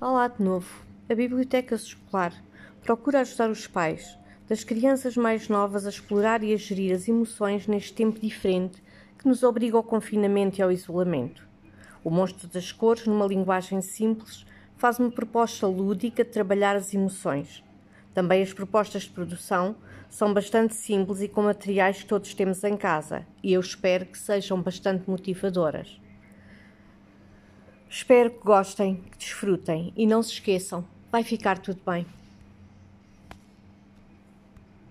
Olá de novo. A Biblioteca Escolar procura ajudar os pais das crianças mais novas a explorar e a gerir as emoções neste tempo diferente que nos obriga ao confinamento e ao isolamento. O Monstro das Cores, numa linguagem simples, faz uma proposta lúdica de trabalhar as emoções. Também as propostas de produção são bastante simples e com materiais que todos temos em casa, e eu espero que sejam bastante motivadoras. Espero que gostem, que desfrutem e não se esqueçam, vai ficar tudo bem.